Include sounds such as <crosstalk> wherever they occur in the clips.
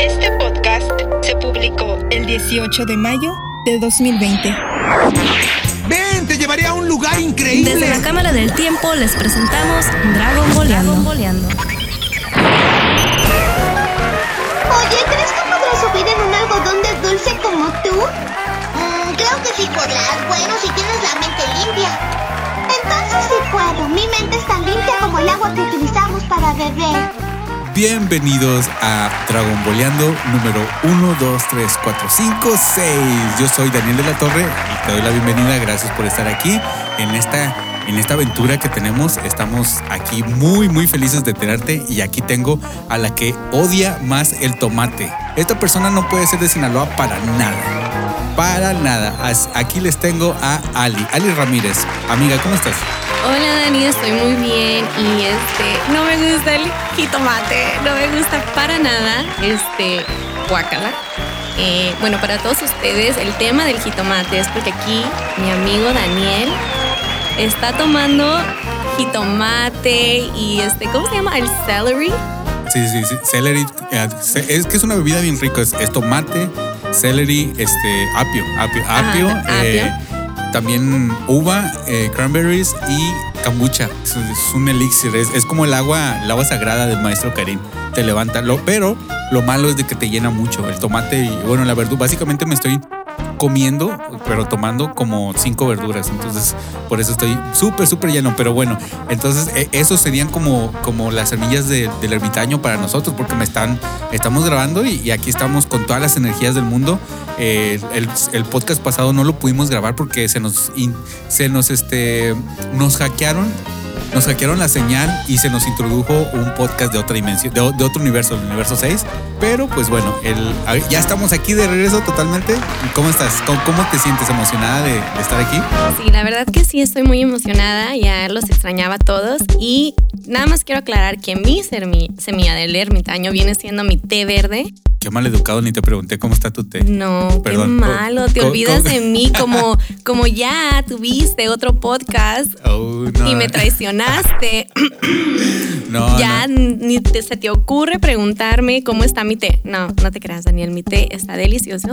Este podcast se publicó el 18 de mayo de 2020. ¡Ven! ¡Te llevaré a un lugar increíble! Desde la Cámara del Tiempo les presentamos Dragon Boleando. Oye, ¿crees que podré subir en un algodón de dulce como tú? Mm, creo que sí podrás. Bueno, si tienes la mente limpia. Entonces sí puedo. Mi mente es tan limpia como el agua que utilizamos para beber. Bienvenidos a Dragon Boleando número 1, 2, 3, 4, 5, 6. Yo soy Daniel de la Torre y te doy la bienvenida. Gracias por estar aquí en esta, en esta aventura que tenemos. Estamos aquí muy, muy felices de tenerte y aquí tengo a la que odia más el tomate. Esta persona no puede ser de Sinaloa para nada. Para nada. Aquí les tengo a Ali, Ali Ramírez. Amiga, ¿cómo estás? Hola Dani, estoy muy bien y este, no me gusta el jitomate, no me gusta para nada, este, guacala. Eh, bueno, para todos ustedes, el tema del jitomate es porque aquí mi amigo Daniel está tomando jitomate y este, ¿cómo se llama? El celery. Sí, sí, sí. Celery. eh, Es que es una bebida bien rica. Es, es tomate, celery, este, apio. Apio. Ajá, apio, apio. eh, también uva, eh, cranberries y kombucha. Es, un elixir. Es, es como el agua, el agua sagrada del maestro Karim. Te levanta. Lo, pero lo malo es de que te llena mucho. El tomate y, bueno, la verdura. Básicamente me estoy comiendo, pero tomando como cinco verduras. Entonces, por eso estoy súper, súper lleno. Pero bueno, entonces eh, esos serían como, como las semillas de- del ermitaño para nosotros, porque me están, estamos grabando y, aquí estamos con todas las energías del mundo. Eh, el, podcast pasado no lo pudimos grabar porque se nos, se nos, este, nos hackearon. Nos hackearon la señal y se nos introdujo un podcast de otra dimensión, de, otro universo, el universo 6. Pero pues bueno, el, a ver, ya estamos aquí de regreso totalmente. ¿Cómo estás? ¿Cómo, te sientes emocionada de, de estar aquí? Sí, la verdad que sí, estoy muy emocionada, ya los extrañaba a todos y nada más quiero aclarar que mi semilla del ermitaño viene siendo mi té verde. Qué mal educado, ni te pregunté cómo está tu té. No, Perdón. qué malo, te ¿Cómo- olvidas cómo? de mí como, <laughs> como ya tuviste otro podcast Oh, no. y me traicionaste. <coughs> No, ya no. ni te- se te ocurre preguntarme cómo está mi té. No, no te creas, Daniel, mi té está delicioso.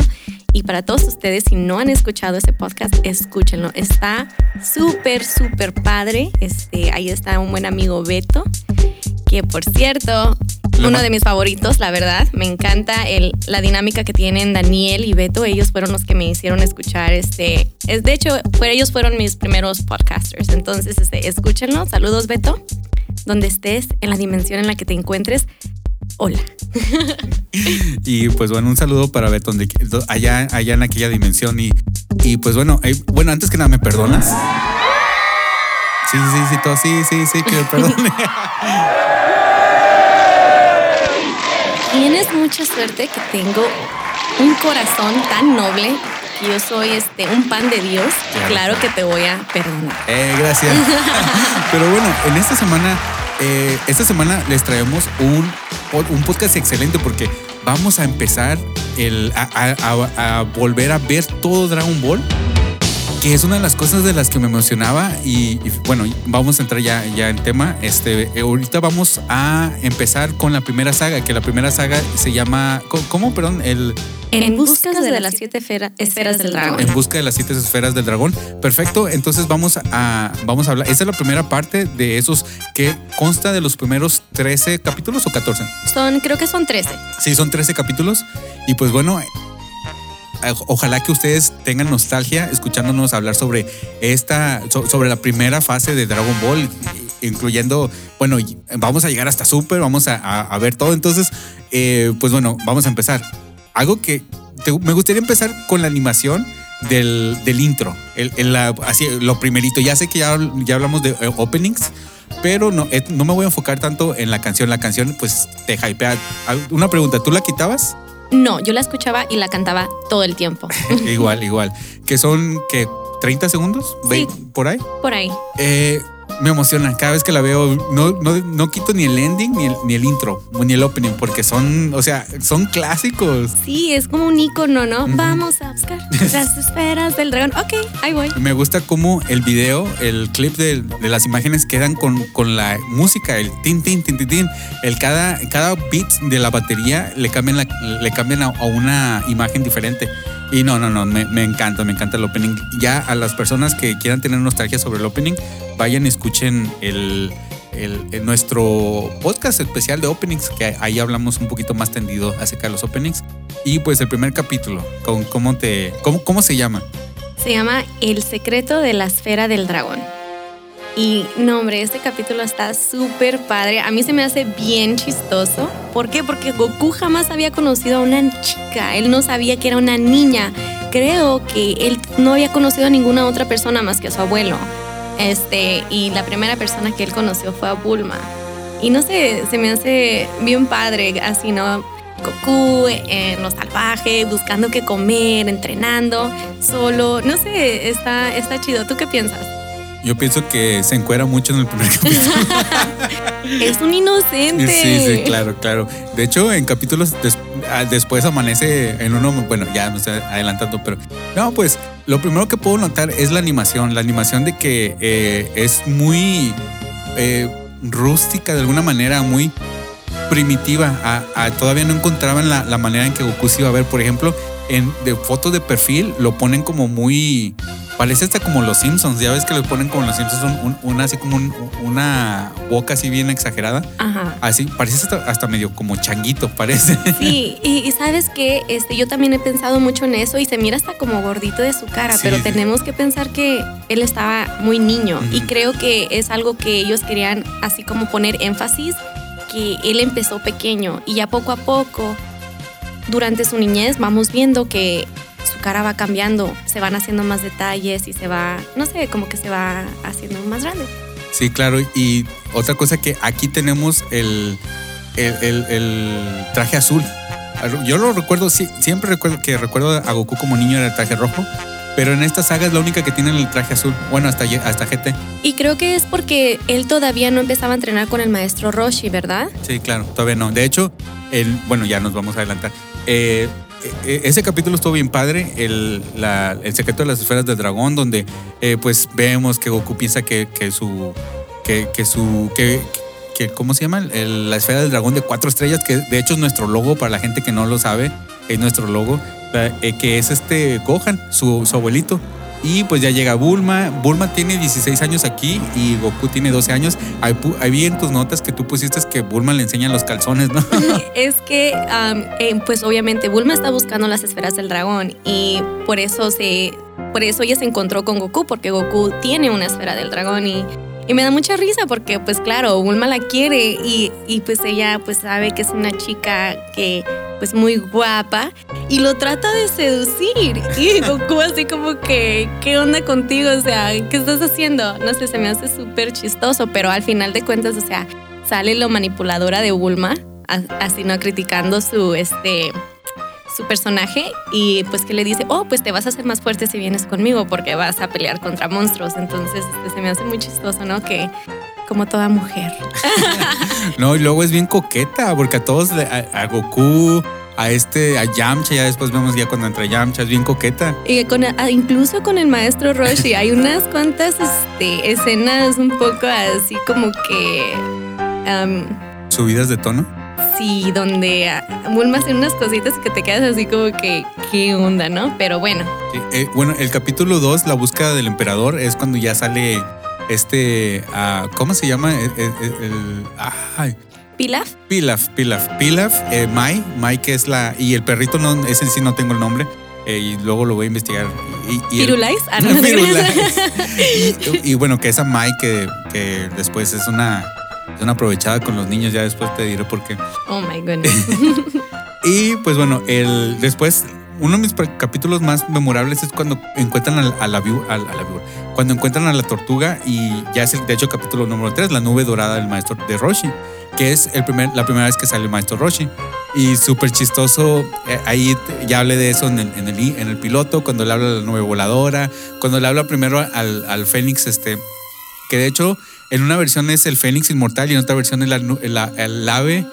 Y para todos ustedes, si no han escuchado ese podcast, escúchenlo. Está súper, súper padre. Este, ahí está un buen amigo Beto, que por cierto, uno de mis favoritos, la verdad. Me encanta el, la dinámica que tienen Daniel y Beto. Ellos fueron los que me hicieron escuchar este. Es, de hecho, fue- ellos fueron mis primeros podcasters. Entonces, este, escúchenlo. Saludos, Beto. Donde estés, en la dimensión en la que te encuentres. Hola. <laughs> Y pues bueno, un saludo para Beto, donde, allá, allá en aquella dimensión. Y, y pues bueno, eh, bueno, antes que nada, ¿me perdonas? Sí, sí, sí, todo, sí, sí, sí, que <laughs> perdone. Tienes mucha suerte que tengo un corazón tan noble que yo soy este, un pan de Dios. Claro. Claro que te voy a perdonar. Eh, gracias. <laughs> Pero bueno, en esta semana, eh, esta semana les traemos un, un podcast excelente porque vamos a empezar el, a, a- a- a volver a ver todo Dragon Ball. Que es una de las cosas de las que me emocionaba y, y, bueno, vamos a entrar ya, ya en tema. Este, eh, ahorita vamos a empezar con la primera saga, que la primera saga se llama, ¿cómo? Perdón, el, En busca de las siete fera- esferas del dragón. en busca de las siete esferas del dragón. Perfecto, entonces vamos a, vamos a hablar. Esa es la primera parte de esos que consta de los primeros 13 capítulos o 14. Son, creo que son 13. Sí, son 13 capítulos. Y pues bueno, ojalá que ustedes tengan nostalgia escuchándonos hablar sobre esta, so- sobre la primera fase de Dragon Ball, incluyendo, bueno, vamos a llegar hasta Super, vamos a, ver todo. Entonces, eh, pues bueno, vamos a empezar. Algo que me gustaría empezar con la animación del, del intro, el, el- así, lo primerito. Ya sé que ya, ya hablamos de eh, openings, pero no, eh, no me voy a enfocar tanto en la canción. La canción, pues, te hypea. Una pregunta, ¿tú la quitabas? No, yo la escuchaba y la cantaba todo el tiempo. <laughs> igual, igual. Que son, que 30 segundos, Sí. Por ahí. Por ahí. Eh, me emociona. Cada vez que la veo, no, no, no quito ni el ending ni el, ni el intro, ni el opening, porque son, o sea, son clásicos. Sí, es como un icono, ¿no? Vamos a buscar <laughs> las esferas del dragón. Ok, ahí voy. Me gusta cómo el video, el clip de, de las imágenes quedan con, con la música, el tin, tin, tin, tin, tin. El cada, cada beat de la batería le cambian, la- le cambian a, a una imagen diferente. Y no, no, no, me, me encanta, me encanta el opening. Ya a las personas que quieran tener nostalgia sobre el opening, vayan y escuchen el, el- el- nuestro podcast especial de openings, que ahí hablamos un poquito más tendido acerca de los openings. Y pues el primer capítulo, con, ¿cómo, te, cómo, ¿cómo se llama? Se llama El secreto de la esfera del dragón. Y no, hombre, este capítulo está súper padre. A mí se me hace bien chistoso. ¿Por qué? Porque Goku jamás había conocido a una chica. Él no sabía que era una niña. Creo que él no había conocido a ninguna otra persona más que a su abuelo. Este, y la primera persona que él conoció fue a Bulma. Y no sé, se me hace bien padre, así, ¿no? Goku en lo salvaje, buscando qué comer, entrenando, solo. No sé, está, está chido. ¿Tú qué piensas? Yo pienso que se encuera mucho en el primer <laughs> capítulo. Es un inocente. Sí, sí, claro, claro. De hecho, en capítulos des- ah, después amanece en uno, bueno, ya me estoy adelantando, pero no, pues lo primero que puedo notar es la animación, la animación de que eh, es muy eh, rústica de alguna manera, muy primitiva. A- a- todavía no encontraban la, la manera en que Goku se iba a ver, por ejemplo, en de fotos de perfil lo ponen como muy Parece hasta como los Simpsons, ya ves que le ponen como los Simpsons un, un- una así como un- una boca así bien exagerada. Ajá. Así, parece hasta, hasta medio como changuito, parece. Sí, y, y sabes que este, yo también he pensado mucho en eso y se mira hasta como gordito de su cara, Sí, pero sí. tenemos que pensar que él estaba muy niño y creo que es algo que ellos querían así como poner énfasis, que él empezó pequeño y ya poco a poco, durante su niñez, vamos viendo que su cara va cambiando, se van haciendo más detalles y se va, no sé, como que se va haciendo más grande. Sí, claro. Y otra cosa que aquí tenemos el, el, el- el traje azul. Yo lo recuerdo, sí, siempre recuerdo que recuerdo a Goku como niño era el traje rojo, pero en esta saga es la única que tiene el traje azul. Bueno, hasta, hasta GT. Y creo que es porque él todavía no empezaba a entrenar con el maestro Roshi, ¿verdad? Sí, claro, todavía no. De hecho, el, bueno, ya nos vamos a adelantar. Eh, eh, ese capítulo estuvo bien padre, el, la- el secreto de las esferas del dragón, donde eh, pues vemos que Goku piensa que, que su, que, que su, que, ¿cómo se llama? El- la esfera del dragón de cuatro estrellas, que de hecho es nuestro logo, para la gente que no lo sabe, es nuestro logo, eh, que es este Gohan, su, su abuelito. Y pues ya llega Bulma. Bulma tiene 16 años aquí y Goku tiene 12 años. Ahí, ahí en tus notas que tú pusiste que Bulma le enseña los calzones, ¿no? <laughs> es que, am, eh, pues obviamente Bulma está buscando las esferas del dragón y por eso se, por eso ella se encontró con Goku porque Goku tiene una esfera del dragón y, y me da mucha risa porque, pues claro, Bulma la quiere y, y pues ella pues sabe que es una chica que pues muy guapa y lo trata de seducir y Goku <laughs> así como que ¿qué onda contigo? O sea, ¿qué estás haciendo? No sé, se me hace súper chistoso, pero al final de cuentas, o sea, sale lo manipuladora de Bulma, así no criticando su este su personaje y pues que le dice, oh, pues te vas a hacer más fuerte si vienes conmigo porque vas a pelear contra monstruos. Entonces este, se me hace muy chistoso, ¿no? Que como toda mujer. <laughs> No, y luego es bien coqueta, porque a todos, a Goku, a este, a Yamcha, ya después vemos ya cuando entra Yamcha, es bien coqueta. Y con, incluso con el maestro Roshi hay unas cuantas este, escenas un poco así como que... Subidas de tono. sí, donde ah, Bulma hace unas cositas que te quedas así como que, ¿qué onda, no? Pero bueno, Sí, eh, bueno, el capítulo 2, la búsqueda del emperador, es cuando ya sale este, ah, ¿cómo se llama? El, el- el- ay, Pilaf, Pilaf, Pilaf, Pilaf, eh, Mai, Mai que es la, y el perrito, no, ese sí no tengo el nombre, eh, y luego lo voy a investigar. Y, y el-. Ah, no, y, y bueno, que esa Mai que, que después es una, es una aprovechada con los niños, ya después te diré por qué. Oh my goodness. Y pues bueno, el, después, uno de mis capítulos más memorables es cuando encuentran a, la, la- cuando encuentran a la tortuga y ya es el, de hecho capítulo número 3, la nube dorada del maestro de Roshi, que es el primer, la primera vez que sale el maestro Roshi. Y súper chistoso, eh, ahí ya hablé de eso en el, en, el, en el piloto, cuando le habla a la nube voladora, cuando le habla primero al, al Fénix, este, que de hecho en una versión es el Fénix inmortal y en otra versión es la- el ave.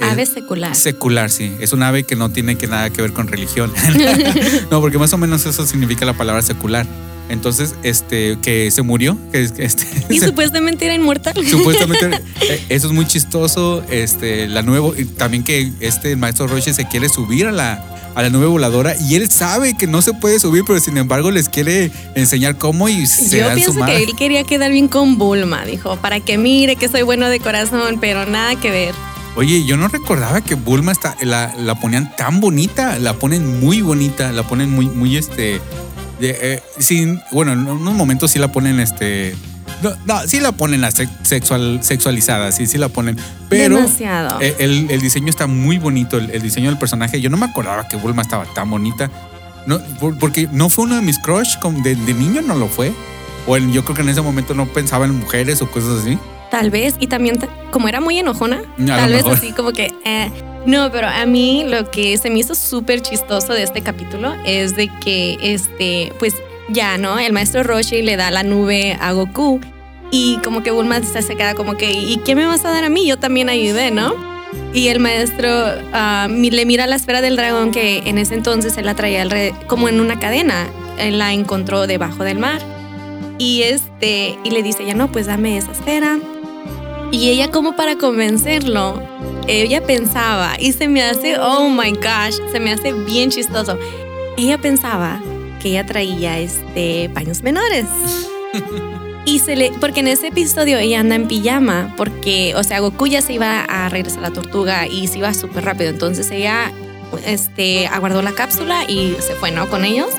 el- Ave secular. Secular, sí. Es un ave que no tiene que nada que ver con religión. <laughs> no, porque más o menos eso significa la palabra secular. Entonces, este, que se murió, que es- este, y <laughs> se- supuestamente era inmortal. Supuestamente <laughs> eh, eso es muy chistoso. Este, la nuevo, y también que este maestro Roche se quiere subir a la, a la nube voladora y él sabe que no se puede subir, pero sin embargo les quiere enseñar cómo y se Yo dan pienso que él quería quedar bien con Bulma, dijo, para que mire que soy bueno de corazón, pero nada que ver. Oye, yo no recordaba que Bulma está, la, la ponían tan bonita, la ponen muy bonita, la ponen muy, muy este. de, eh, sin, bueno, en unos momentos sí la ponen este. No, no, sí la ponen la sex- sexual, sexualizada, sí, sí la ponen. Pero Demasiado. eh, el, el diseño está muy bonito, el, el diseño del personaje. Yo no me acordaba que Bulma estaba tan bonita. No, por- porque no fue uno de mis crush como de, de niño, no lo fue. O en- yo creo que en ese momento no pensaba en mujeres o cosas así. Tal vez, y también ta- como era muy enojona, tal vez mejor. así como que... eh. No, pero a mí lo que se me hizo súper chistoso de este capítulo es de que, este, pues ya, ¿no? El maestro Roshi le da la nube a Goku y como que Bulma se queda como que, ¿y qué me vas a dar a mí? Yo también ayudé, ¿no? Y el maestro mi- le mira la esfera del dragón que en ese entonces él la traía como en una cadena. Él la encontró debajo del mar. Y este, y le dice, ya no, pues dame esa esfera. Y ella como para convencerlo, ella pensaba, y se me hace, oh my gosh, se me hace bien chistoso. Ella pensaba que ella traía este paños menores. <laughs> Y se le, porque en ese episodio ella anda en pijama, porque, o sea, Goku ya se iba a regresar a la tortuga y se iba súper rápido. Entonces ella, este, aguardó la cápsula y se fue, ¿no? Con ellos.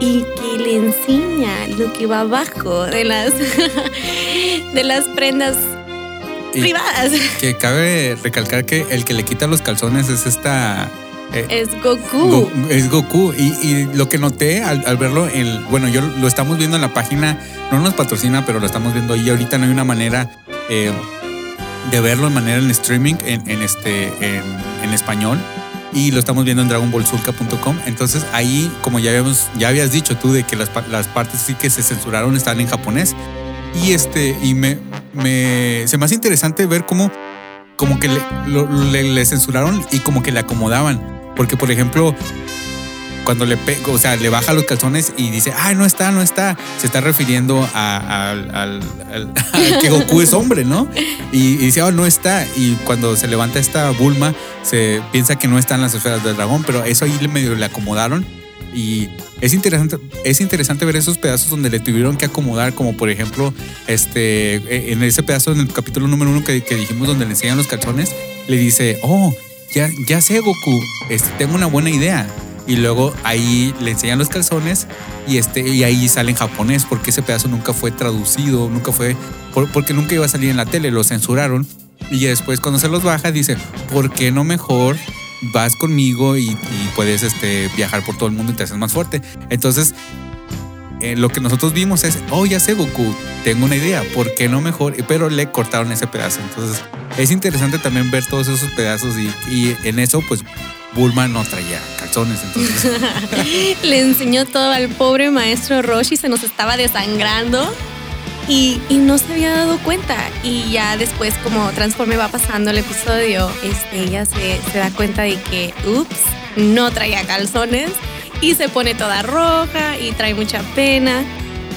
Y que le enseña lo que va abajo de las, <laughs> de las prendas Y privadas. que cabe recalcar que el que le quita los calzones es esta. eh, Es Goku. Go- es Goku. Y, y lo que noté al, al verlo, el, bueno, yo lo estamos viendo en la página, no nos patrocina, pero lo estamos viendo ahí. Ahorita no hay una manera eh, de verlo en manera en streaming, en, en este, en, en español. Y lo estamos viendo en dragonballsulka.com. Entonces ahí, como ya, habíamos, ya habías dicho tú, de que las, las partes sí que se censuraron están en japonés. Y este, y me, me se me hace interesante ver cómo como que le, censuraron y como que le acomodaban. Porque, por ejemplo, cuando le pe- o sea, le baja los calzones y dice, ay, no está, no está, se está refiriendo a, <laughs> que Goku es hombre, ¿no? Y, y dice, oh, no está. Y cuando se levanta esta Bulma, se piensa que no están las esferas del dragón, pero eso ahí medio le acomodaron. Y es interesante, es interesante ver esos pedazos donde le tuvieron que acomodar, como por ejemplo, este, eh, en ese pedazo en el capítulo número uno que, que dijimos donde le enseñan los calzones, le dice, oh, ya, ya sé Goku, este, tengo una buena idea. Y luego ahí le enseñan los calzones y, este, y ahí sale en japonés, porque ese pedazo nunca fue traducido, nunca fue, por- porque nunca iba a salir en la tele, lo censuraron. Y después cuando se los baja dice, ¿por qué no mejor vas conmigo y, puedes este, viajar por todo el mundo y te haces más fuerte? Entonces, eh, lo que nosotros vimos es, oh, ya sé Goku, tengo una idea, ¿por qué no mejor? Pero le cortaron ese pedazo. Entonces, es interesante también ver todos esos pedazos y, y en eso, pues, Bulma no traía calzones. Entonces, <laughs> Le enseñó todo al pobre maestro Roshi, se nos estaba desangrando y, y no se había dado cuenta. Y ya después, como transforme va pasando el episodio, este, ella se, se da cuenta de que, ups, no traía calzones y se pone toda roja y trae mucha pena.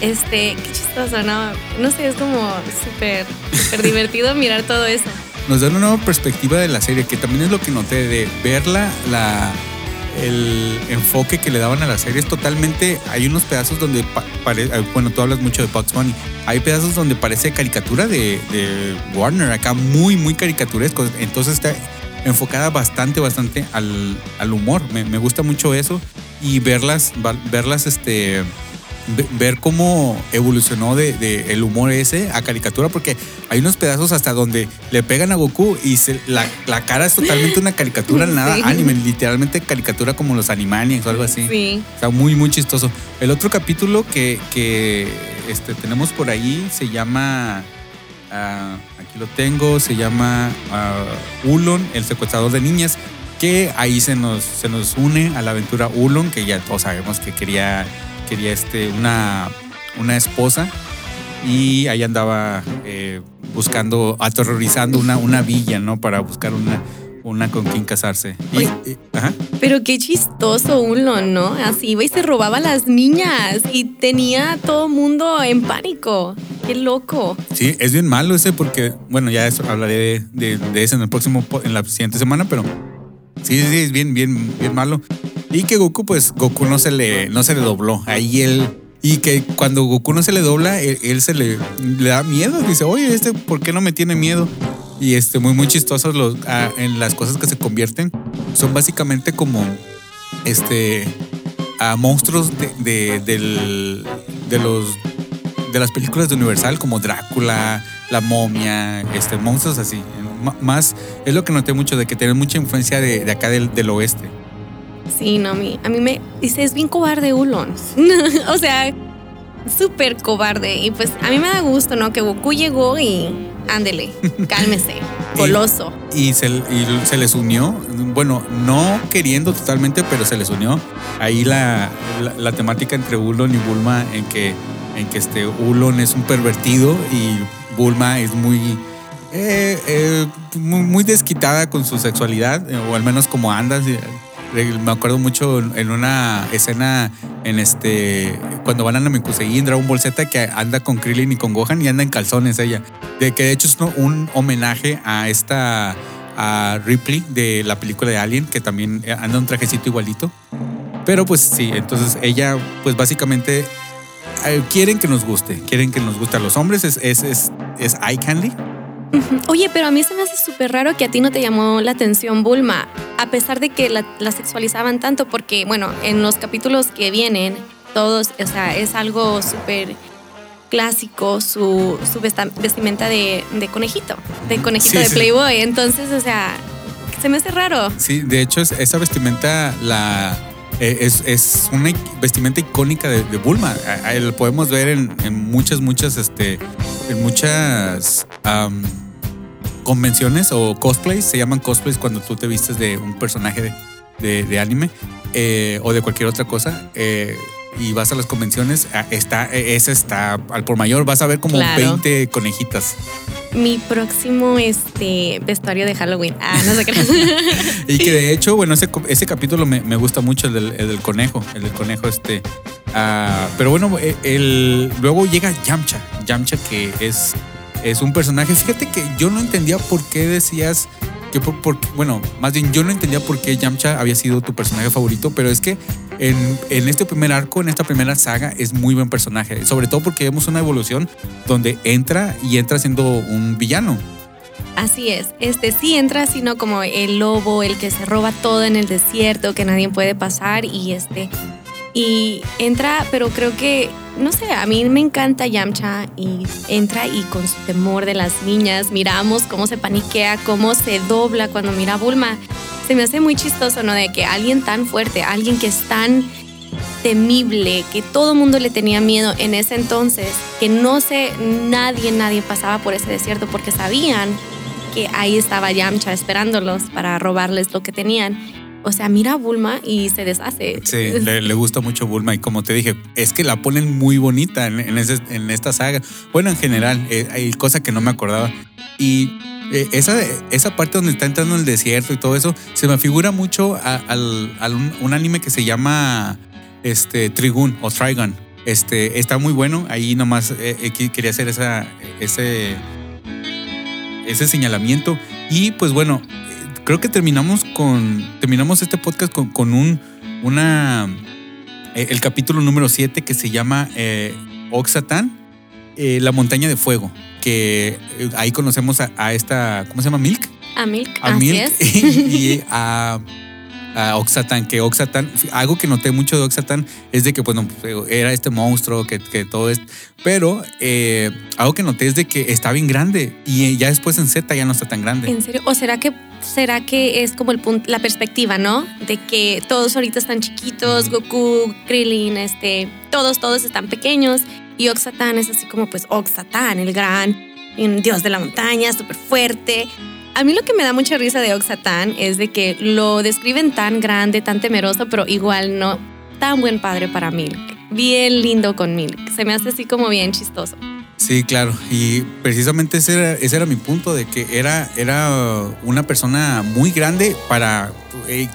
Este, qué chistoso, ¿no? No sé, es como súper, súper <laughs> divertido mirar todo eso. nos da una nueva perspectiva de la serie, que también es lo que noté de verla, la, el enfoque que le daban a la serie es totalmente. Hay unos pedazos donde, pa- pare- eh, bueno, tú hablas mucho de Bugs Bunny. Hay pedazos donde parece caricatura de, Warner, acá muy, muy caricaturesco. Entonces está enfocada bastante, bastante al, al humor. Me, gusta mucho eso y verlas, verlas, este ver cómo evolucionó de, de el humor ese a caricatura, porque hay unos pedazos hasta donde le pegan a Goku y se- la, la cara es totalmente una caricatura, <laughs> nada Sí. anime, literalmente caricatura como los Animaniacs o algo así. Sí. Está muy, muy chistoso. El otro capítulo que, que este, tenemos por ahí se llama. ah, aquí lo tengo. Se llama ah, Ulon, el secuestrador de niñas. Que ahí se nos, se nos une a la aventura Ulon, que ya todos sabemos que quería, quería este, una, una esposa. y ahí andaba eh, buscando, aterrorizando una, una villa, ¿no? Para buscar una, una con quien casarse. Y- Oye. y- ajá. Pero qué chistoso uno, ¿no? Así iba y se robaba a las niñas y tenía a todo mundo en pánico. Qué loco. Sí, es bien malo ese porque, bueno, ya eso, hablaré de, de, de eso en el próximo, en la siguiente semana, pero sí, sí, es bien, bien, bien malo. Y que Goku, pues Goku no se le, no se le dobló. Ahí él, y que cuando Goku no se le dobla, él, se le, da miedo. Dice, oye, este, ¿por qué no me tiene miedo? Y este, muy, muy chistosos los, ah, en las cosas que se convierten. Son básicamente como, este, a monstruos de, los de las películas de Universal como Drácula, La momia, este, monstruos así. Más es lo que noté mucho de que tienen mucha influencia de, acá del oeste. Sí, no, a mí, a mí me dice, es bien cobarde Ulon. <laughs> o sea, súper cobarde. Y pues a mí me da gusto, ¿no? Que Goku llegó y ándele, <laughs> cálmese, coloso. Y se, y se les unió, bueno, no queriendo totalmente, pero se les unió ahí la, la, la temática entre Ulon y Bulma en que, en que este Ulon es un pervertido y Bulma es muy, eh, eh, muy, muy desquitada con su sexualidad, eh, o al menos como andas. Me acuerdo mucho en una escena en este cuando van a Namekusei en Dragon Ball Z que anda con Krillin y con Gohan y anda en calzones ella. De que de hecho es un homenaje a esta a Ripley de la película de Alien que también anda un trajecito igualito. Pero pues sí, entonces ella pues básicamente eh, quieren que nos guste, quieren que nos guste a los hombres, es, es, es, es eye candy. Oye, pero a mí se me hace súper raro que a ti no te llamó la atención Bulma, a pesar de que la, la sexualizaban tanto, porque, bueno, en los capítulos que vienen, todos, o sea, es algo súper clásico su, su vestimenta de, de conejito, de conejito Sí, de sí. Playboy. Entonces, o sea, se me hace raro. Sí, de hecho es- esa vestimenta la eh, es, es una vestimenta icónica de, de Bulma. A- a- Lo podemos ver en, en muchas, muchas, este, en muchas am, convenciones o cosplays. Se llaman cosplays cuando tú te vistes de un personaje de, de- de anime eh, o de cualquier otra cosa. eh, y vas a las convenciones, ah, está, eh, ese está al por mayor, vas a ver como Claro. 20 conejitas. Mi próximo este, vestuario de Halloween. Ah, no sé qué. <laughs> Y que de hecho, bueno, ese, ese capítulo me, me gusta mucho, el del, el del conejo, el del conejo este. ah, pero bueno, el, luego llega Yamcha, Yamcha que es, es un personaje, fíjate que yo no entendía por qué decías que, por, bueno, más bien yo no entendía por qué Yamcha había sido tu personaje favorito, pero es que en, en este primer arco, en esta primera saga, es muy buen personaje, sobre todo porque vemos una evolución donde entra y entra siendo un villano. Así es, este sí entra sino como el lobo, el que se roba todo en el desierto, que nadie puede pasar y este y entra, pero creo que no sé, a mí me encanta Yamcha y entra y con su temor de las niñas miramos cómo se paniquea, cómo se dobla cuando mira a Bulma. Se me hace muy chistoso, ¿no? De que alguien tan fuerte, alguien que es tan temible, que todo mundo le tenía miedo en ese entonces, que no sé, nadie, nadie pasaba por ese desierto porque sabían que ahí estaba Yamcha esperándolos para robarles lo que tenían. O sea, mira a Bulma y se deshace. Sí, le, gusta mucho Bulma y como te dije, es que la ponen muy bonita en, en en esta saga. Bueno, en general, eh, hay cosa que no me acordaba. Y eh, esa, esa parte donde está entrando en el desierto y todo eso, se me figura mucho a- al un, anime que se llama este, Trigun o Trigun. Este, está muy bueno, ahí nomás eh, eh, quería hacer esa, ese, ese señalamiento. Y pues bueno, creo que terminamos con. Terminamos este podcast con, con un. Una. eh, el capítulo número 7 que se llama eh, Oxatán, eh, la montaña de fuego. Que eh, ahí conocemos a, a esta. ¿Cómo se llama? Milk. A Milk, A así Milk es. <laughs> y a. a Oxatán, que Oxatán, algo que noté mucho de Oxatán es de que, bueno, era este monstruo, que, que todo es. Pero eh, algo que noté es de que está bien grande y ya después en Z ya no está tan grande. ¿En serio? ¿O será que será que es como el punto, la perspectiva, ¿no? De que todos ahorita están chiquitos, Goku, Krillin, este, todos, todos están pequeños y Oxatán es así como pues Oxatán, el gran un dios de la montaña, súper fuerte. A mí lo que me da mucha risa de Oxatán es de que lo describen tan grande, tan temeroso, pero igual no tan buen padre para Milk. Bien lindo con Milk. Se me hace así como bien chistoso. Sí, claro. Y precisamente ese era, mi punto, de que era, era una persona muy grande para...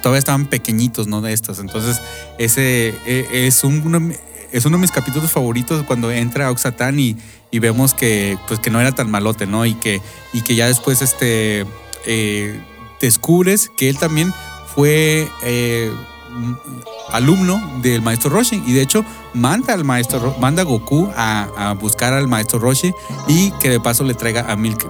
todavía estaban pequeñitos, ¿no? De estos. Entonces, ese eh, es, un, es uno de mis capítulos favoritos cuando entra Oxatán y, y vemos que, pues, que no era tan malote, ¿no? Y que, y que ya después este, eh, descubres que él también fue... eh, alumno del maestro Roshi y de hecho manda al maestro Ro- manda a Goku a, buscar al maestro Roshi y que de paso le traiga a Milk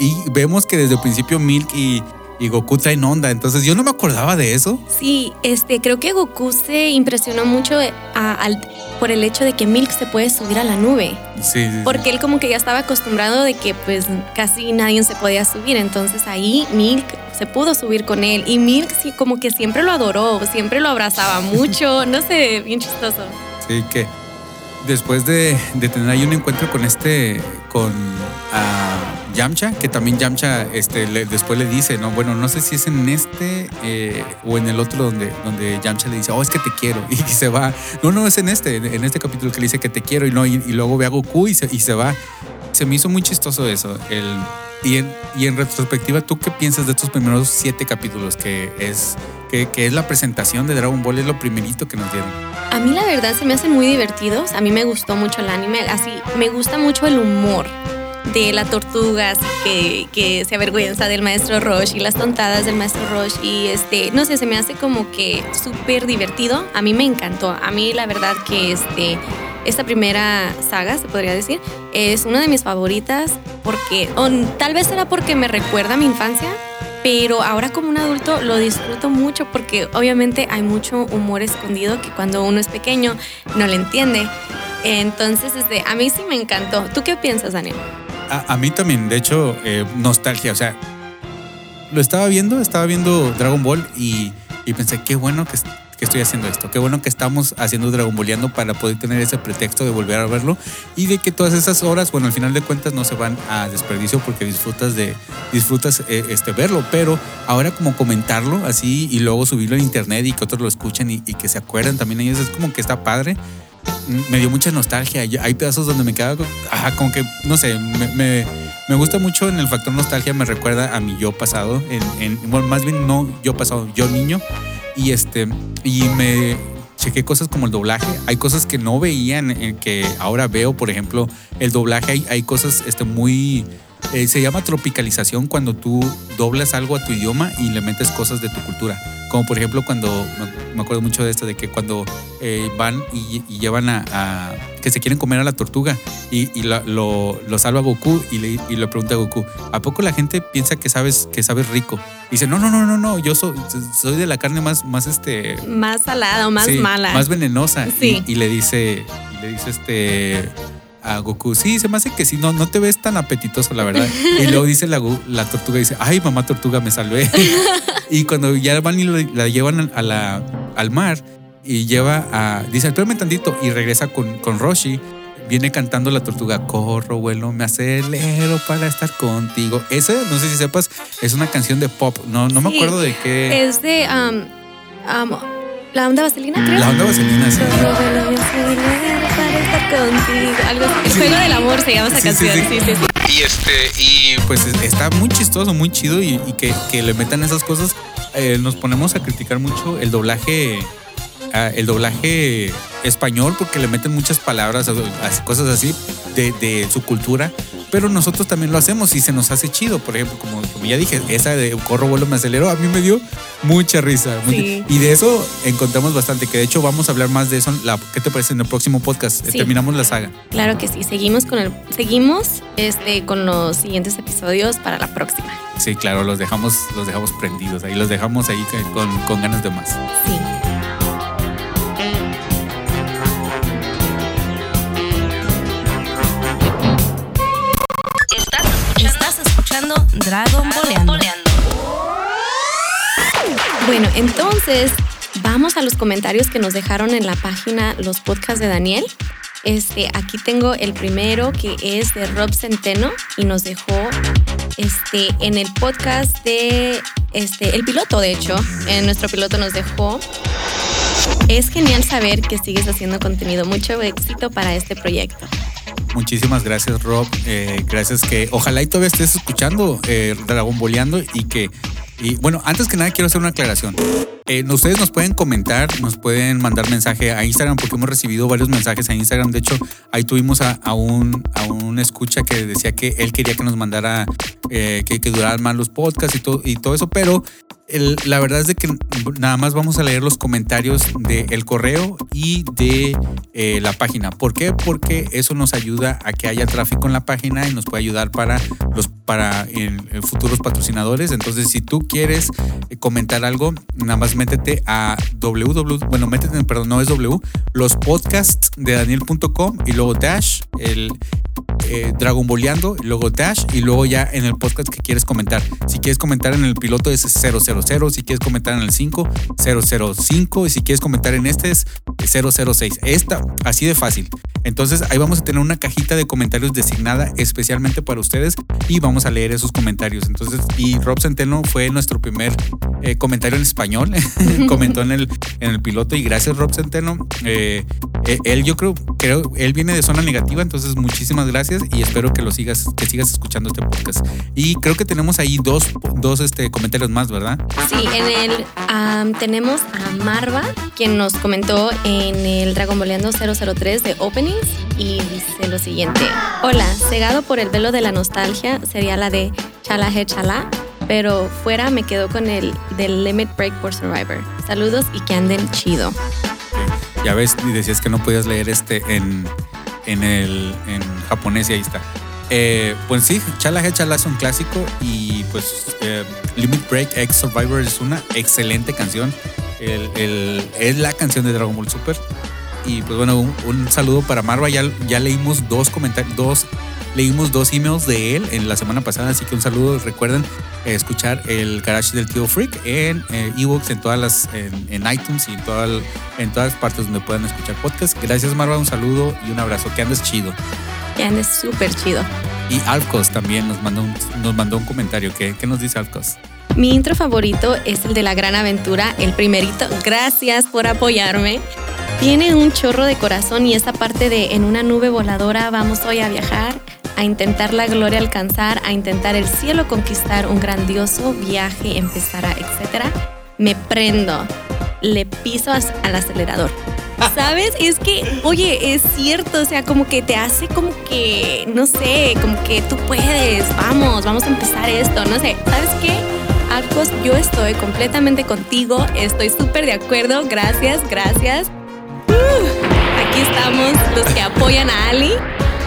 y vemos que desde el principio Milk y, y Goku traen onda entonces yo no me acordaba de eso Sí, este, creo que Goku se impresionó mucho eh, a- al- por el hecho de que Milk se puede subir a la nube. sí. Porque él como que ya estaba acostumbrado de que pues casi nadie se podía subir. Entonces ahí Milk se pudo subir con él. Y Milk sí como que siempre lo adoró, siempre lo abrazaba <laughs> mucho. No sé, bien chistoso. Sí, que después de, de tener ahí un encuentro con este, con ah, Yamcha, que también Yamcha este, después le dice, no, bueno, no sé si es en este eh, o en el otro donde, donde Yamcha le dice, oh, es que te quiero, <laughs> y se va. No, no, es en este, en este capítulo que le dice que te quiero, y, no, y, y luego ve a Goku y se, y se va. Se me hizo muy chistoso eso. El, y, en, y en retrospectiva, ¿tú qué piensas de estos primeros siete capítulos? Que es, que, que es la presentación de Dragon Ball, es lo primerito que nos dieron. A mí la verdad se me hacen muy divertidos. A mí me gustó mucho el anime. Así, me gusta mucho el humor de la tortuga, que, que se avergüenza del maestro Roshi y las tontadas del maestro Roshi. Y este, no sé, se me hace como que súper divertido. A mí me encantó. A mí la verdad que este, esta primera saga, se podría decir, es una de mis favoritas porque, o tal vez era porque me recuerda a mi infancia, pero ahora como un adulto lo disfruto mucho porque obviamente hay mucho humor escondido que cuando uno es pequeño no le entiende. Entonces, este, a mí sí me encantó. ¿Tú qué piensas, Daniel? A, a mí también, de hecho, eh, nostalgia. O sea, lo estaba viendo, estaba viendo Dragon Ball y, y pensé, qué bueno que, es- que estoy haciendo esto. Qué bueno que estamos haciendo Dragon Balleando para poder tener ese pretexto de volver a verlo y de que todas esas horas, bueno, al final de cuentas no se van a desperdicio porque disfrutas de disfrutas eh, este verlo, pero ahora como comentarlo así y luego subirlo a internet y que otros lo escuchen y, que se acuerdan también ellos es como que está padre me dio mucha nostalgia. Hay pedazos donde me quedaba, como que, no sé, me, me, gusta mucho en el factor nostalgia, me recuerda a mi yo pasado, en, en- bueno, más bien no yo pasado, yo niño. Y este, y me chequé cosas como el doblaje. Hay cosas que no veían, eh, que ahora veo, por ejemplo, el doblaje, hay, hay cosas este, muy... eh, se llama tropicalización cuando tú doblas algo a tu idioma y le metes cosas de tu cultura. Como por ejemplo cuando, me- acuerdo mucho de esto, de que cuando eh, van y, y llevan a, a- que se quieren comer a la tortuga y, y la- lo, lo salva Goku y le, y le pregunta a Goku, ¿a poco la gente piensa que sabes, que sabes rico? Y dice, no, no, no, no, no, yo soy, soy de la carne más, más este... Más salada o más sí, mala. Más venenosa. Sí. Y, y le dice, y le dice este a Goku, sí, se me hace que sí, no, no te ves tan apetitoso, la verdad. <laughs> Y luego dice la, la tortuga, dice, ay, mamá tortuga, me salvé. <laughs> y cuando ya van y la llevan a la, al mar y lleva a, dice, espérame tantito, y regresa con, con Roshi. Viene cantando la tortuga, corro, vuelo, me acelero para estar contigo. Esa, no sé si sepas, es una canción de pop. No, no me acuerdo de qué. Es de um, um, la onda vaselina, creo. La onda vaselina, sí. Corro, vuelo, me acelero para estar contigo. Algo. El juego del amor se llama esa Sí, sí, canción. sí. Sí, sí, sí. Y este, y pues es- está muy chistoso, muy chido y, y que, que le metan esas cosas. Eh, nos ponemos a criticar mucho el doblaje, el doblaje español porque le meten muchas palabras, cosas así de, de su cultura. Pero nosotros también lo hacemos y se nos hace chido. Por ejemplo, como, como ya dije, esa de corro, vuelo, me acelero, a mí me dio mucha risa. Sí. Y de eso encontramos bastante, que de hecho vamos a hablar más de eso. la- ¿Qué te parece en el próximo podcast? Sí. Terminamos la saga. Claro que sí. Seguimos con el, seguimos este, con los siguientes episodios para la próxima. Sí, claro, los dejamos, los dejamos prendidos ahí, los dejamos ahí con, con ganas de más. Sí. Bueno, entonces vamos a los comentarios que nos dejaron en la página los podcasts de Daniel. Este, aquí tengo el primero que es de Rob Centeno y nos dejó este, en el podcast de este, el piloto, de hecho, en nuestro piloto nos dejó. Es genial saber que sigues haciendo contenido. Mucho éxito para este proyecto. Muchísimas gracias, Rob. Eh, gracias que ojalá y todavía estés escuchando eh, Dragon Boleando y que y bueno, antes que nada quiero hacer una aclaración. Eh, ustedes nos pueden comentar, nos pueden mandar mensaje a Instagram porque hemos recibido varios mensajes a Instagram. De hecho, ahí tuvimos a, un, a un escucha que decía que él quería que nos mandara, eh, que, que duraran más los podcasts y todo, y todo eso, pero el- la verdad es de que nada más vamos a leer los comentarios del correo y de eh, la página. ¿Por qué? Porque eso nos ayuda a que haya tráfico en la página y nos puede ayudar para los para en futuros patrocinadores. Entonces, si tú quieres eh, comentar algo, nada más métete a www, bueno, métete, perdón, no es w, los podcasts de daniel.com y luego dash el eh, Dragon Boleando, luego Dash y luego ya en el podcast que quieres comentar. Si quieres comentar en el piloto es 000, si quieres comentar en el 5, 005 y si quieres comentar en este es 006. Esta, así de fácil. Entonces ahí vamos a tener una cajita de comentarios designada especialmente para ustedes y vamos a leer esos comentarios. Entonces, y Rob Centeno fue nuestro primer eh, comentario en español, <laughs> comentó en el, en el piloto y gracias Rob Centeno. Eh, eh, él yo creo, creo, él viene de zona negativa, entonces muchísimas gracias y espero que lo sigas, que sigas escuchando este podcast. Y creo que tenemos ahí dos, dos este, comentarios más, ¿verdad? Sí, en el am, tenemos a Marva, quien nos comentó en el Dragon Boleando 003 de Openings y dice lo siguiente. Hola, cegado por el velo de la nostalgia sería la de Chala He Chala, pero fuera me quedo con el del Limit Break por Survivor. Saludos y que anden chido. Ya ves, y decías que no podías leer este en, en, el, en japonés y ahí está. Eh, pues sí, Chala Chala es un clásico y pues eh, Limit Break X Survivor es una excelente canción. El- el- es la canción de Dragon Ball Super. Y pues bueno, un, un saludo para Marva. Ya, ya leímos dos comentarios, dos, leímos dos emails de él en la semana pasada, así que un saludo. Recuerden eh, escuchar el garage del tío Freak en eh, ebooks, en todas las, en, en iTunes y en, toda el- en todas partes donde puedan escuchar podcast. Gracias Marva, un saludo y un abrazo. Que andes chido. Que andes súper chido. Y Alcos también nos mandó un, nos mandó un comentario. ¿Qué, qué nos dice Alcos? Mi intro favorito es el de la gran aventura, el primerito. Gracias por apoyarme. Tiene un chorro de corazón y esa parte de en una nube voladora vamos hoy a viajar, a intentar la gloria alcanzar, a intentar el cielo conquistar, un grandioso viaje empezará, etc. Me prendo, le piso al acelerador. <laughs> ¿Sabes? Es que, oye, es cierto, o sea, como que te hace como que, no sé, como que tú puedes, vamos, vamos a empezar esto, no sé, ¿sabes qué? Arcos, yo estoy completamente contigo, estoy súper de acuerdo, gracias, gracias. Uh, aquí estamos, los que apoyan a Ali.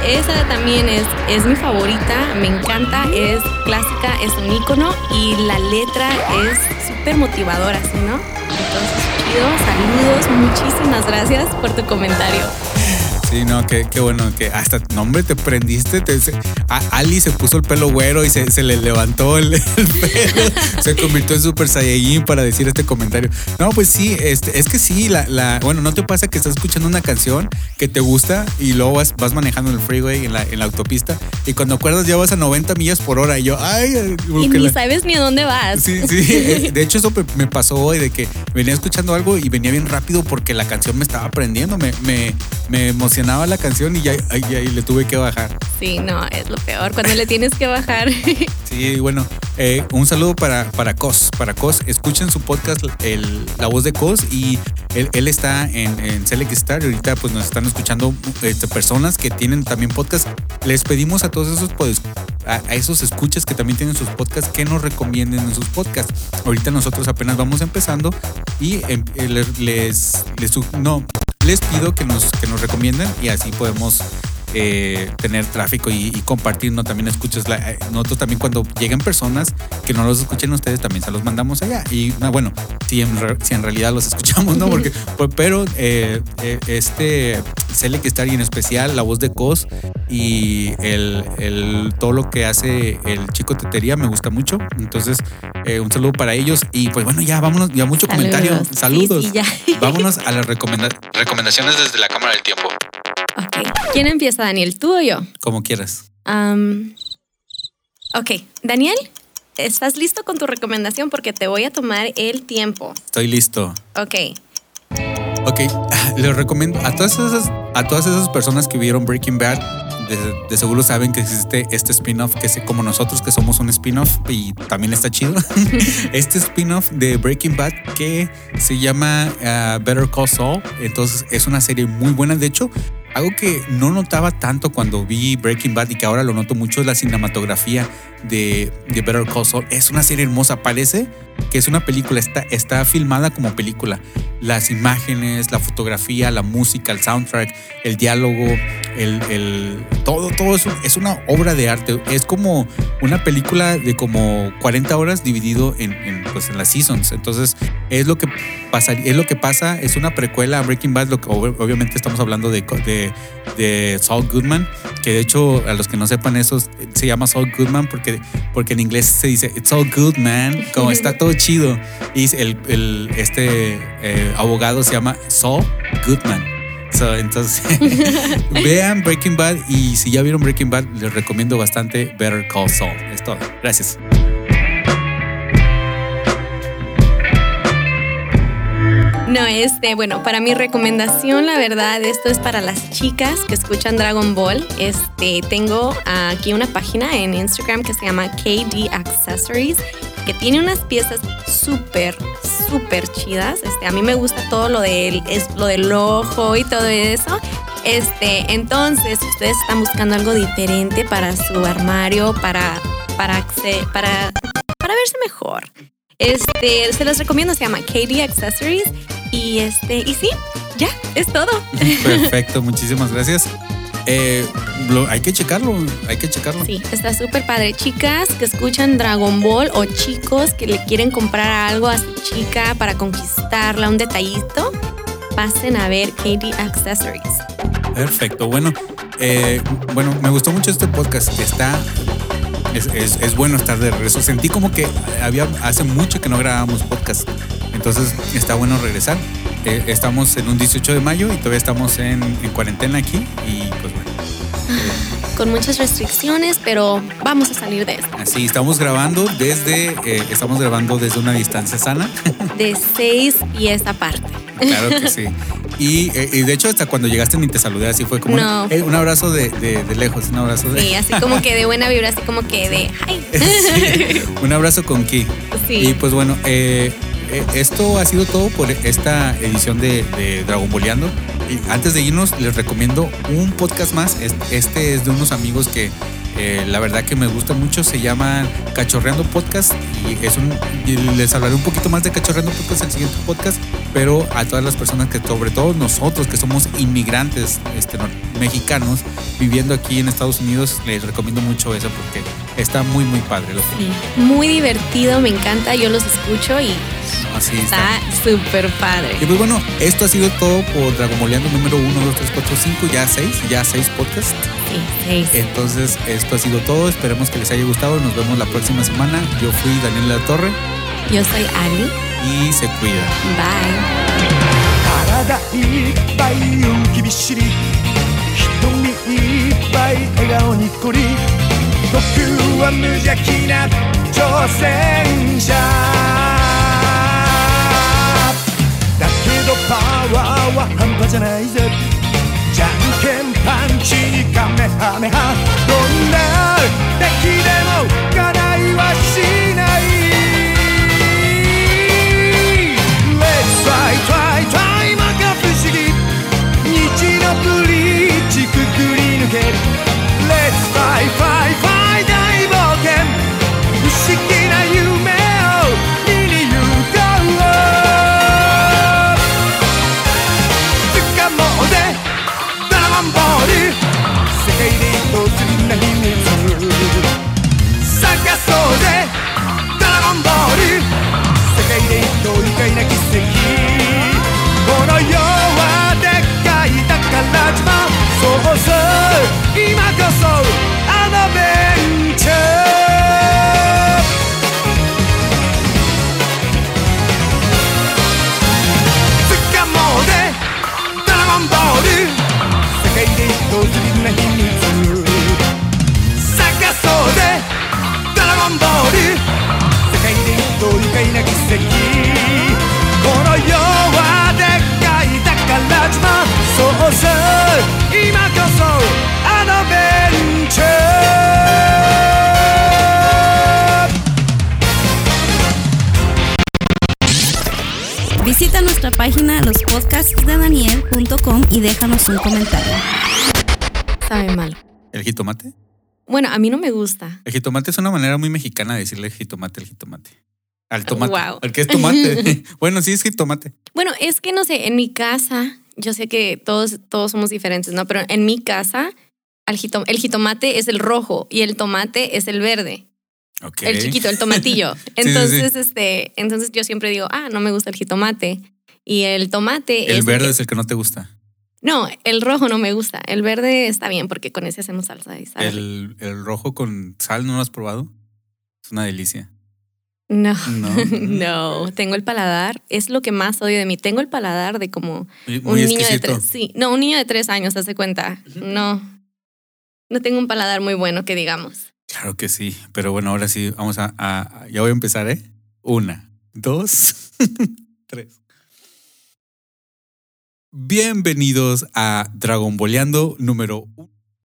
Esa también es, es mi favorita, me encanta, es clásica, es un ícono y la letra es súper motivadora, ¿sí, no? Entonces, chido, saludos, muchísimas gracias por tu comentario. Sí, no, qué, qué bueno que hasta, no, hombre, te prendiste. Te, se- a- Ali se puso el pelo güero y se, se le levantó el, <laughs> el pelo. se convirtió en Super Saiyajin para decir este comentario. No, pues sí, este, es que sí, la, la, bueno, ¿no te pasa que estás escuchando una canción que te gusta y luego vas, vas manejando en el freeway, en la, en la autopista, y cuando acuerdas ya vas a 90 millas por hora y yo, ay, Y ni la- sabes ni a dónde vas. Sí, sí. eh, De hecho, eso me- me pasó hoy de que venía escuchando algo y venía bien rápido porque la canción me estaba prendiendo. Me, me, me emocionaba la canción y ya, ay, le tuve que bajar. Sí, no, es lo peor, cuando le tienes que bajar. <laughs> Sí, bueno, eh, un saludo para, para Cos. Para Cos, escuchen su podcast, el, La Voz de Cos, y él, él está en, en Select Star. Y ahorita, pues nos están escuchando este, personas que tienen también podcast. Les pedimos a todos esos, pues, a, a esos escuchas que también tienen sus podcasts que nos recomienden en sus podcasts. Ahorita nosotros apenas vamos empezando y em, eh, le- les, les, su- no, les pido que nos, que nos recomienden y así podemos eh, tener tráfico y, compartir, ¿no? También escuchas, la, eh, nosotros también cuando lleguen personas que no los escuchen ustedes, también se los mandamos allá. Y ah, bueno, si en, si en realidad los <laughs> escuchamos, ¿no? Porque, pues, pero eh, este Select Star y en especial la voz de Cos y el, el- todo lo que hace el chico Tetería me gusta mucho. Entonces, eh, un saludo para ellos. Y pues bueno, ya vámonos, ya mucho comentario. Saludos. Saludos. Sí, sí, ya. <laughs> Vámonos a las recomenda- recomendaciones desde la Cámara del Tiempo, Ok, ¿quién empieza, Daniel? ¿Tú o yo? como quieras. Am, ok, Daniel, ¿estás listo con tu recomendación? Porque te voy a tomar el tiempo. Estoy listo. Ok, Ok, <laughs> les recomiendo a todas esas, a todas esas personas que vieron Breaking Bad, de, de seguro saben que existe este spin-off que es como nosotros que somos un spin-off y también está chido. <laughs> este spin-off de Breaking Bad que se llama uh, Better Call Saul. Entonces es una serie muy buena. De hecho, algo que no notaba tanto cuando vi Breaking Bad y que ahora lo noto mucho es la cinematografía de, de Better Call Saul. Es una serie hermosa. Parece que es una película. Está, está filmada como película. Las imágenes, la fotografía, la música, el soundtrack, el diálogo, el, el todo, todo eso es una obra de arte. Es como una película de como 40 horas dividido en, pues, en las seasons. Entonces, es lo que pasa, es lo que pasa, es una precuela a Breaking Bad, lo que obviamente estamos hablando de, de, de, Saul Goodman, que de hecho, a los que no sepan eso, se llama Saul Goodman porque, porque en inglés se dice It's all good, man, como está todo chido. Y el, este eh, abogado se llama Saul Goodman. So, entonces, <laughs> vean Breaking Bad y si ya vieron Breaking Bad, les recomiendo bastante Better Call Saul. Es todo. Gracias. No, este, bueno, para mi recomendación, la verdad, esto es para las chicas que escuchan Dragon Ball. Este, tengo aquí una página en Instagram que se llama KD Accessories, que tiene unas piezas súper, súper chidas. Este, a mí me gusta todo lo del, lo del ojo y todo eso. Este, entonces, si ustedes están buscando algo diferente para su armario, para, para, para, verse mejor. Este, se los recomiendo, se llama KD Accessories. Y este, y sí, ya, es todo. Perfecto, muchísimas gracias. Eh, lo, hay que checarlo, hay que checarlo. Sí, está súper padre. Chicas que escuchan Dragon Ball o chicos que le quieren comprar algo a su chica para conquistarla, un detallito, pasen a ver KD Accessories. Perfecto, bueno, eh, bueno, me gustó mucho este podcast que está es, es, es, bueno estar de regreso. Sentí como que había hace mucho que no grabábamos podcast. Entonces está bueno regresar. Eh, estamos en un 18 de mayo y todavía estamos en, en cuarentena aquí. Y pues bueno. Con muchas restricciones, pero vamos a salir de esto. Así, estamos grabando desde, eh, estamos grabando desde una distancia sana. De seis y esa parte. Claro que sí. Y, eh, y, de hecho, hasta cuando llegaste ni te saludé, así fue como no. un, un, abrazo de, de, de, lejos, un abrazo de. Sí, así como que de buena vibra, así como que de hi. <laughs> Sí, un abrazo con Ki. Sí. Y pues bueno, eh, esto ha sido todo por esta edición de, Dragon Boleando. Y antes de irnos, les recomiendo un podcast más. Este es de unos amigos que eh, la verdad que me gusta mucho. Se llama Cachorreando Podcast y es un les hablaré un poquito más de Cachorreando Podcast en el siguiente podcast. Pero a todas las personas que, sobre todo nosotros que somos inmigrantes este, mexicanos viviendo aquí en Estados Unidos, les recomiendo mucho eso porque está muy, muy padre. Lo sí, muy divertido, me encanta. Yo los escucho y Así está súper padre. Y pues bueno, esto ha sido todo por Dragomoleando número 1, 2, 3, 4, 5, ya 6, ya 6 podcasts. Sí, 6. Entonces, esto ha sido todo. Esperemos que les haya gustado. Nos vemos la próxima semana. Yo fui Daniel La Torre. Yo soy Ali. Y se cuida. Bye. 僕は無邪気な挑戦者だけどパワーは半端じゃないぜ。じゃんけんパンチにカメハメハ。どんな敵でも課題はしない。Nuestra página lospodcastsdedaniel.com y déjanos un comentario. Sabe malo. ¿El jitomate? Bueno, a mí no me gusta. El jitomate es una manera muy mexicana de decirle jitomate al jitomate. Al tomate. Wow. Al que es tomate. <laughs> bueno, sí es jitomate. Bueno, es que no sé, en mi casa, yo sé que todos, todos somos diferentes, ¿no? Pero en mi casa, el jitomate es el rojo y el tomate es el verde. El chiquito, el tomatillo. <laughs> sí, Entonces, este, entonces yo siempre digo, ah, no me gusta el jitomate. Y el tomate El es. verde que- es el que no te gusta. No, el rojo no me gusta. El verde está bien porque con ese hacemos salsa y rico. El, el rojo con sal, ¿no lo has probado? Es una delicia. No, No. <laughs> no, tengo el paladar. Es lo que más odio de mí. Tengo el paladar de como Muy, un niño de tres. Sí, no, un niño de tres años, hace cuenta. No, no tengo un paladar muy bueno que digamos. Claro que sí. Pero bueno, ahora sí, vamos a, Ya voy a empezar, ¿eh? Una, dos, <laughs> tres. Bienvenidos a Dragon Boleando número uno.